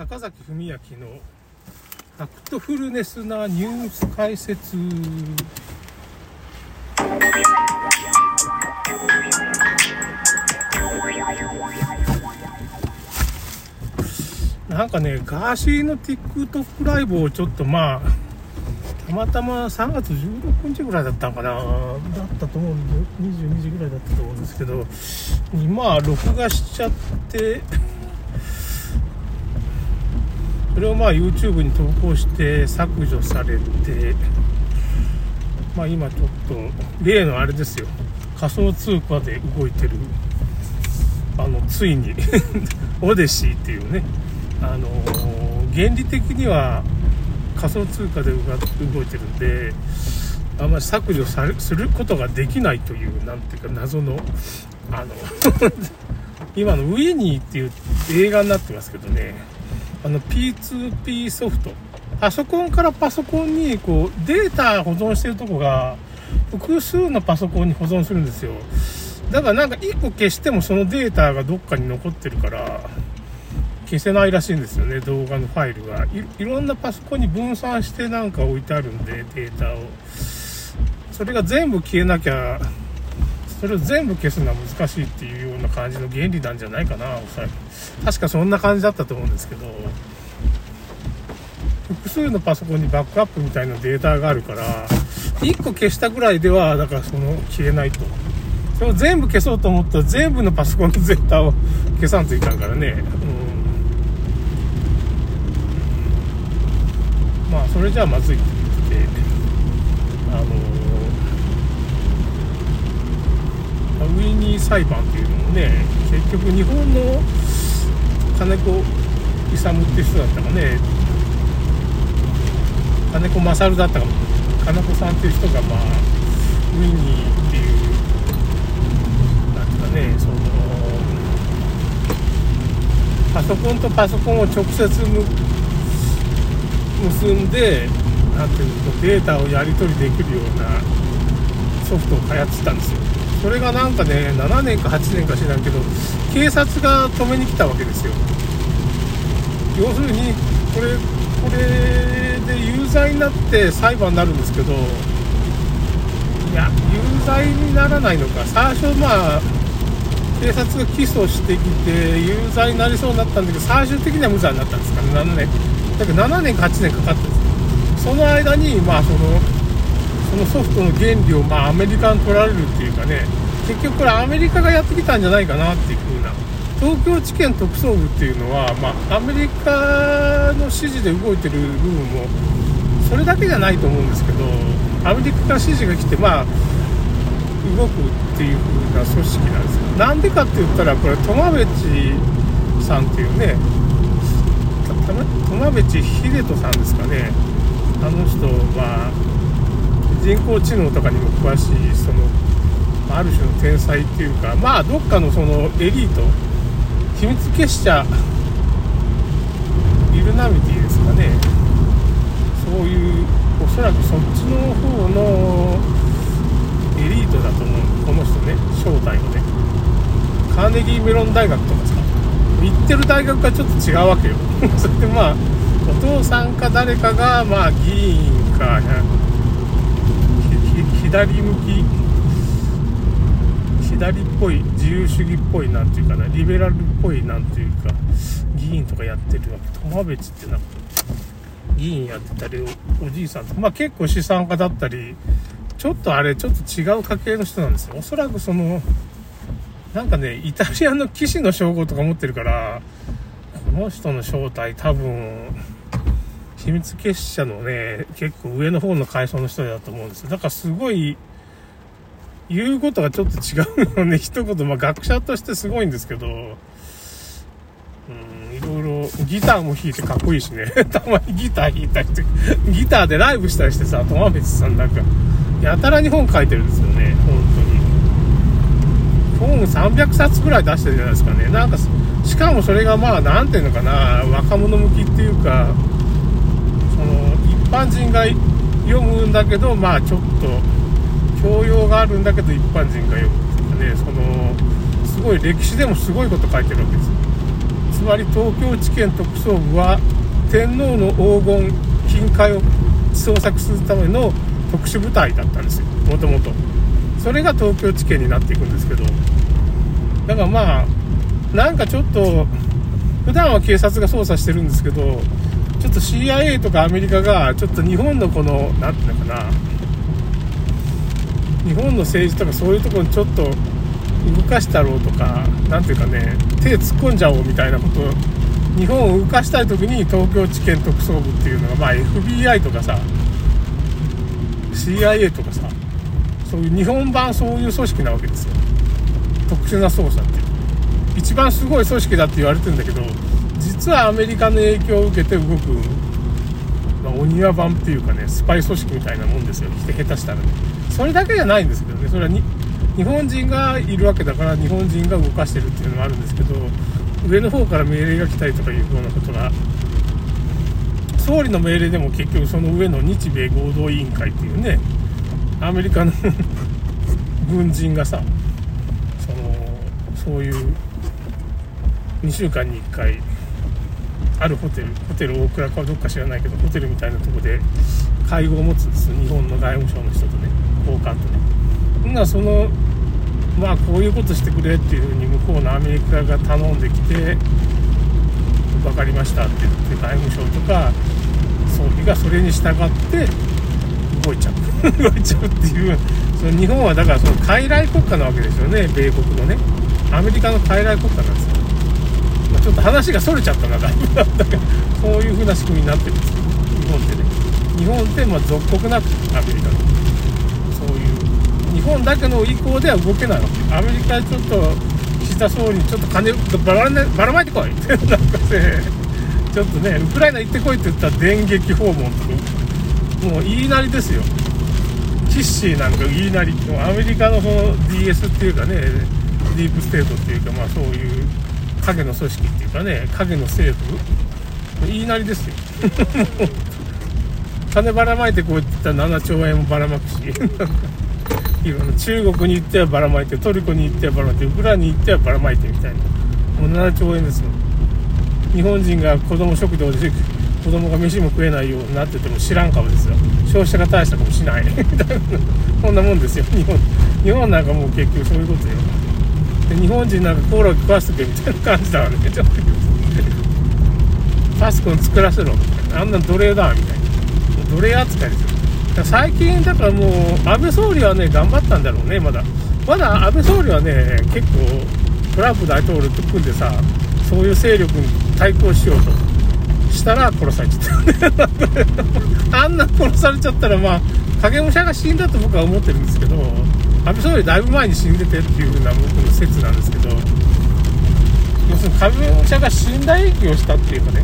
坂崎文明のファクトフルネスなニュース解説。なんかねガーシーの TikTok ライブをちょっとまあたまたま3月16日ぐらいだったのかな。だったと思うんで22時ぐらいだったと思うんですけど今録画しちゃってそれをまあ YouTube に投稿して削除されてまあ今ちょっと例のあれですよ。仮想通貨で動いてるあのついに オデシーっていうね。あの原理的には仮想通貨で動いてるんであんまり削除されすることができないというなんていうか謎のあの 今のウィニーっていう映画になってますけどね。あの P2P ソフト。パソコンからパソコンにこうデータ保存してるとこが複数のパソコンに保存するんですよ。だからなんか1個消してもそのデータがどっかに残ってるから消せないらしいんですよね動画のファイルが。いろんなパソコンに分散してなんか置いてあるんでデータを。それが全部消えなきゃそれを全部消すのは難しいっていうような感じの原理なんじゃないかなおそらく。確かそんな感じだったと思うんですけど。複数のパソコンにバックアップみたいなデータがあるから1個消したぐらいではだからその消えないと。それを全部消そうと思ったら全部のパソコンのデータを消さんといかんからね、うん、まあそれじゃあまずいって言ってあのウィニー裁判っていうのもね結局日本の金子勇って人だったかね金子勝だったか金子さんっていう人がまあウィニーっていうなんかねそのパソコンとパソコンを直接結んでなんていうのデータをやり取りできるようなソフトを開発したんですよ。それがなんかね7年か8年か知らんけど警察が止めに来たわけですよ。要するにこれこれで有罪になって裁判になるんですけどいや有罪にならないのか。最初まあ警察が起訴してきて有罪になりそうになったんだけど最終的には無罪になったんですかね。7年。だけど7年か8年かかってるんです。その間にまあそのそのソフトの原理をまあアメリカに取られるっていうかね結局これアメリカがやってきたんじゃないかなっていう風な。東京地検特捜部っていうのは、まあ、アメリカの指示で動いてる部分もそれだけじゃないと思うんですけどアメリカから指示が来てまあ動くっていう風な組織なんですよ。なんでかって言ったらこれトマベチさんっていうねトマベチ秀人さんですかね。人工知能とかにも詳しいそのある種の天才っていうかまあどっかのそのエリート秘密結社イルナミティですかね。そういうおそらくそっちの方のエリートだと思うこの人ね正体はね。カーネギーメロン大学とかさ行ってる大学がちょっと違うわけよ。それでまあお父さんか誰かがまあ議員か左向き左っぽい自由主義っぽいなんていうかなリベラルっぽいなんていうか議員とかやってるわけ。友別ってなんか議員やってたりおじいさんとかまあ結構資産家だったりちょっとあれちょっと違う家系の人なんですよ。おそらくそのなんかねイタリアの騎士の称号とか持ってるからこの人の正体多分秘密結社のね結構上の方の階層の人だと思うんですよ。だからすごい言うことがちょっと違うのね、一言、まあ学者としてすごいんですけど、うん、いろいろ、ギターも弾いてかっこいいしね、たまにギター弾いたりして、ギターでライブしたりしてさ、友別さんなんか、やたらに本書いてるんですよね、本当に。本300冊ぐらい出してるじゃないですかね。なんか、しかもそれがまあ、なんていうのかな、若者向きっていうか、般人が読むんだけど、まあちょっと、教養があるんだけど一般人が読むっていうかねそのすごい歴史でもすごいこと書いてるわけです。つまり東京地検特捜部は天皇の黄金金塊を捜索するための特殊部隊だったんですよ。もともとそれが東京地検になっていくんですけど。だからまあなんかちょっと普段は警察が捜査してるんですけどちょっと CIA とかアメリカがちょっと日本のこの何ていうのかな。日本の政治とかそういうところにちょっと動かしたろうとか何ていうかね手突っ込んじゃおうみたいなこと日本を動かしたい時に東京地検特捜部っていうのが、まあ、FBI とかさ CIA とかさそういう日本版そういう組織なわけですよ。特殊な捜査って。いう一番すごい組織だって言われてるんだけど実はアメリカの影響を受けて動く、まあ、お庭版っていうかねスパイ組織みたいなもんですよ。下手したらね。それだけじゃないんですけどね。それはに日本人がいるわけだから日本人が動かしてるっていうのもあるんですけど上の方から命令が来たりとかいうようなことが総理の命令でも結局その上の日米合同委員会っていうねアメリカの 軍人がさそのそういう2週間に1回あるホテルホテル大倉かどっか知らないけどホテルみたいなとこで会合を持つんです日本の外務省の人とね高官とね。ほんならそのまあこういうことしてくれっていうふうに向こうのアメリカが頼んできて分かりましたって言って外務省とか総理がそれに従って動いちゃう。動いちゃうっていうその日本はだからその傀儡国家なわけですよね米国のね。アメリカの傀儡国家なんですよ、まあ、ちょっと話がそれちゃったなだいぶだからそういう風な仕組みになってるんです。よ日本ってね。日本ってまあ属国なくアメリカ。のそういう日本だけの意向では動けないわけ。アメリカちょっと岸田総理にちょっと金ばら,、ばらまいてこい。ってなんかねちょっとねウクライナ行ってこいって言ったら電撃訪問とか。もう言いなりですよ。キッシーなんか言いなり。もうアメリカのその DS っていうかねディープステートっていうかまあそういう影の組織っていうかね影の政府言いなりですよ。金ばらまいてこう言ったら7兆円もばらまくしいろんな中国に行ってはばらまいてトルコに行ってはばらまいてウクライナに行ってはばらまいてみたいな。もう7兆円ですよ。日本人が子供食堂で子供が飯も食えないようになってても知らんかもですよ。消費者が大したかもしない。みたいな。こんなもんですよ。日本日本なんかもう結局そういうことよ。で日本人なんかコーラ食わせてみたいな感じだわねちょっとパスコン作らせろみたいなあんな奴隷だみたいな奴隷扱いですよ最近だからもう安倍総理はね頑張ったんだろうねまだまだ安倍総理はね結構トランプ大統領と組んでさそういう勢力に対抗しようとしたら殺されちゃったあんな殺されちゃったらまあ影武者が死んだと僕は思ってるんですけど安倍総理だいぶ前に死んでてっていう風な僕の説なんですけど要するに影武者が死んだ演技をしたっていうかね。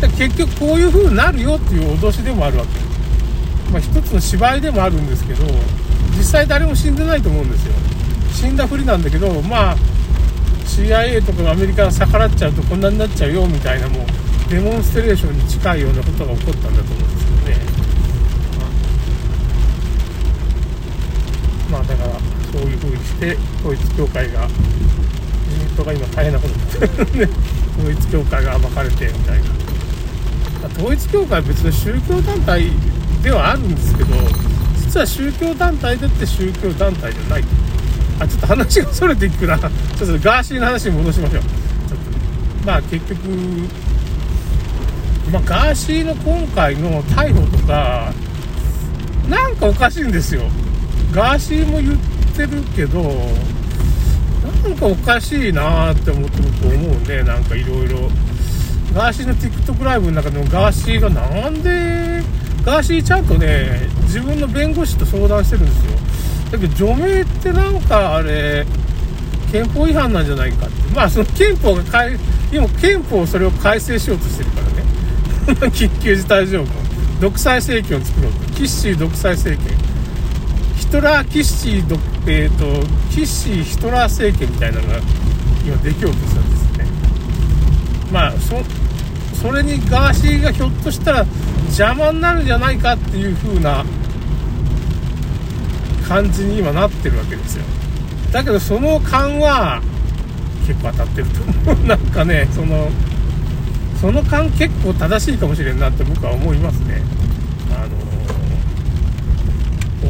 か結局こういう風になるよっていう脅しでもあるわけ。まあ、一つの芝居でもあるんですけど実際誰も死んでないと思うんですよ。死んだふりなんだけどまあ CIA とかアメリカが逆らっちゃうとこんなになっちゃうよみたいなもうデモンストレーションに近いようなことが起こったんだと思う。んですけどねまあだからそういう風にして統一教会が自民党が今大変なことになってるね 統一教会が暴かれてみたいな。統一教会は別に宗教団体ではあるんですけど実は宗教団体だって宗教団体じゃない。あちょっと話がそれていくな。ちょっとガーシーの話に戻しましょう。ちょっとまあ結局まあ、ガーシーの今回の逮捕とかなんかおかしいんですよ。ガーシーも言ってるけどなんかおかしいなって思って僕思うね。なんかいろいろガーシーの TikTok ライブの中でもガーシーがなんでガーシーちゃんとね自分の弁護士と相談してるんですよ。だけど除名ってなんかあれ憲法違反なんじゃないかって。まあその憲法が改今憲法それを改正しようとしてるからね。緊急事態条項。独裁政権を作ろうと。キッシー独裁政権。ヒトラーキッシー独えっ、ー、とキッシーヒトラー政権みたいなのが今できようとするんですねまあそそれにガーシーがひょっとしたら邪魔になるんじゃないかっていう風な感じに今なってるわけですよだけどその勘は結構当たってると思うなんかねそのその感結構正しいかもしれんなって僕は思いますね。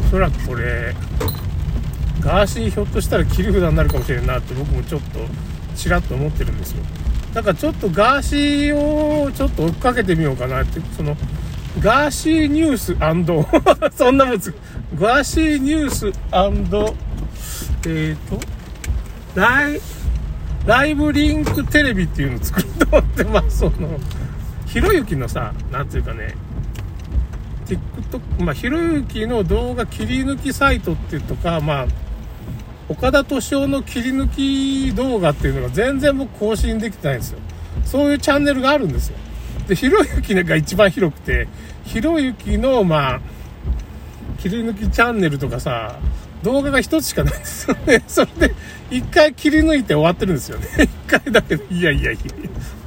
そらくこれガーシーひょっとしたら切り札になるかもしれんなって僕もちょっとちらっと思ってるんですよ。だからちょっとガーシーをちょっと追っかけてみようかなって。そのガーシーニュース そんなもんつガーシーニュースえっ、ー、とライライブリンクテレビっていうの作ろうと思ってます。そのひろゆきのさなんていうかね TikTok まあひろゆきの動画切り抜きサイトっていうとかまあ岡田敏夫の切り抜き動画っていうのが全然僕更新できてないんですよ。そういうチャンネルがあるんですよ。で、ひろゆきが一番広くて、ひろゆきの、まあ、切り抜きチャンネルとかさ、動画が一つしかないんですよね。それで、一回切り抜いて終わってるんですよね。一回だけど、いやいやいや、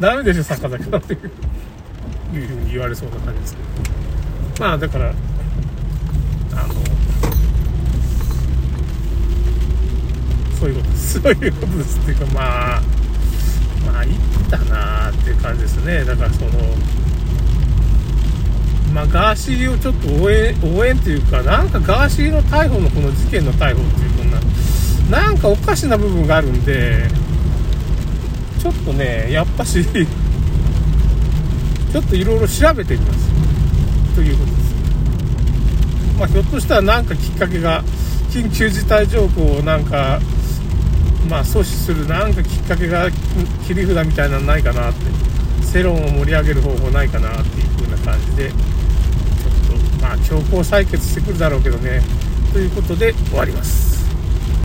ダメでしょ、坂坂っていう、いうふうに言われそうな感じですけど。まあ、だから、あの、そういうことです。そういうことです。っていうか、まあ、まあ、いったなーっていう感じですね。だからその、まあ、ガーシーをちょっと応援、応援っていうか、なんかガーシーの逮捕のこの事件の逮捕っていうこんな、なんかおかしな部分があるんで、ちょっとね、やっぱし ちょっといろいろ調べてみます。ということです。まあ、ひょっとしたら何かきっかけが、緊急事態条項をなんか、まあ、阻止する何かきっかけが切り札みたいなのないかなって。世論を盛り上げる方法ないかなっていう風な感じでちょっとまあ強行採決してくるだろうけどね。ということで終わります。